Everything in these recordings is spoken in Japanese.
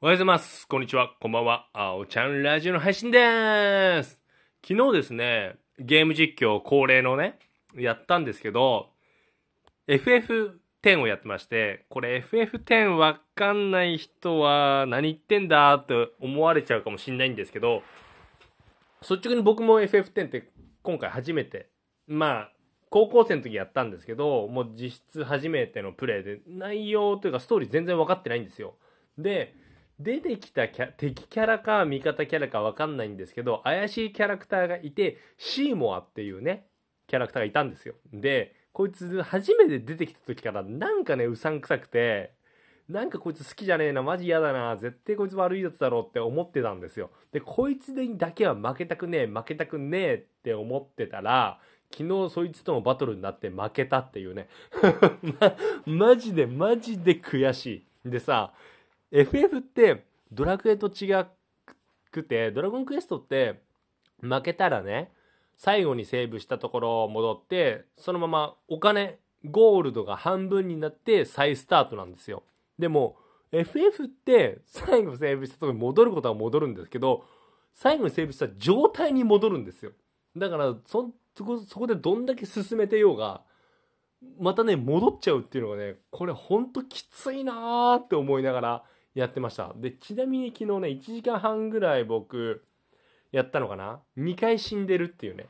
おはようございます。こんにちは。こんばんは。あおちゃんラジオの配信でーす。昨日ですね、ゲーム実況恒例のね、やったんですけど、FF10 をやってまして、これ FF10 わかんない人は何言ってんだって思われちゃうかもしんないんですけど、率直に僕も FF10 って今回初めて、まあ、高校生の時やったんですけど、もう実質初めてのプレイで、内容というかストーリー全然分かってないんですよ。で、出てきたキャ敵キャラか味方キャラか分かんないんですけど、怪しいキャラクターがいて、シーモアっていうね、キャラクターがいたんですよ。で、こいつ初めて出てきた時からなんかね、うさんくさくて、なんかこいつ好きじゃねえな、マジ嫌だな、絶対こいつ悪いやつだろうって思ってたんですよ。で、こいつにだけは負けたくねえ、負けたくねえって思ってたら、昨日そいつとのバトルになって負けたっていうね。ま、マジでマジで悔しい。でさ、FF ってドラクエと違くて、ドラゴンクエストって負けたらね、最後にセーブしたところ戻って、そのままお金、ゴールドが半分になって再スタートなんですよ。でも、FF って最後セーブしたところに戻ることは戻るんですけど、最後にセーブした状態に戻るんですよ。だから、そ、そこ、そこでどんだけ進めてようが、またね、戻っちゃうっていうのがね、これほんときついなーって思いながらやってました。で、ちなみに昨日ね、1時間半ぐらい僕、やったのかな ?2 回死んでるっていうね。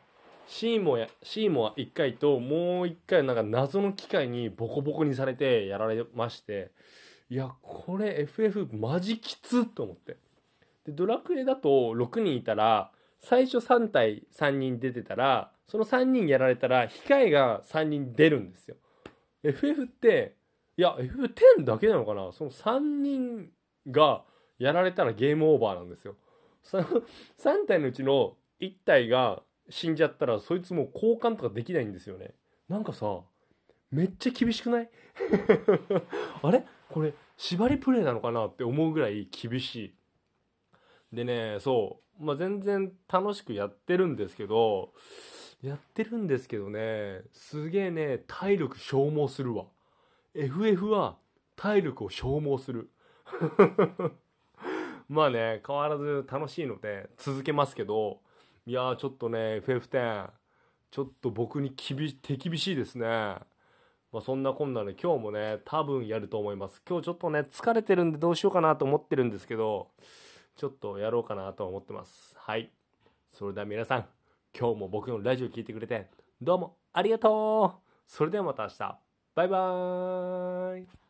シーモや、シーモは1回と、もう1回なんか謎の機械にボコボコにされてやられまして、いや、これ FF マジきつと思って。で、ドラクエだと6人いたら、最初3対3人出てたら、その3人やられたら、控えが3人出るんですよ。FF って、いや、F10 だけなのかな？その3人がやられたらゲームオーバーなんですよ。その3体のうちの1体が死んじゃったら、そいつもう交換とかできないんですよね。なんかさ、めっちゃ厳しくない？あれ？これ、縛りプレイなのかなって思うぐらい厳しい。でね、そう。まあ、全然楽しくやってるんですけど、やってるんですけどね、すげえね、体力消耗するわ。FF は体力を消耗する。まあね、変わらず楽しいので続けますけど、いやーちょっとね、FF10、ちょっと僕に厳手厳しいですね。まあそんなこんなで今日もね、多分やると思います。今日ちょっとね、疲れてるんでどうしようかなと思ってるんですけど、ちょっとやろうかなと思ってます。はい。それでは皆さん、今日も僕のラジオ聞いてくれて、どうもありがとうそれではまた明日。バイバーイ。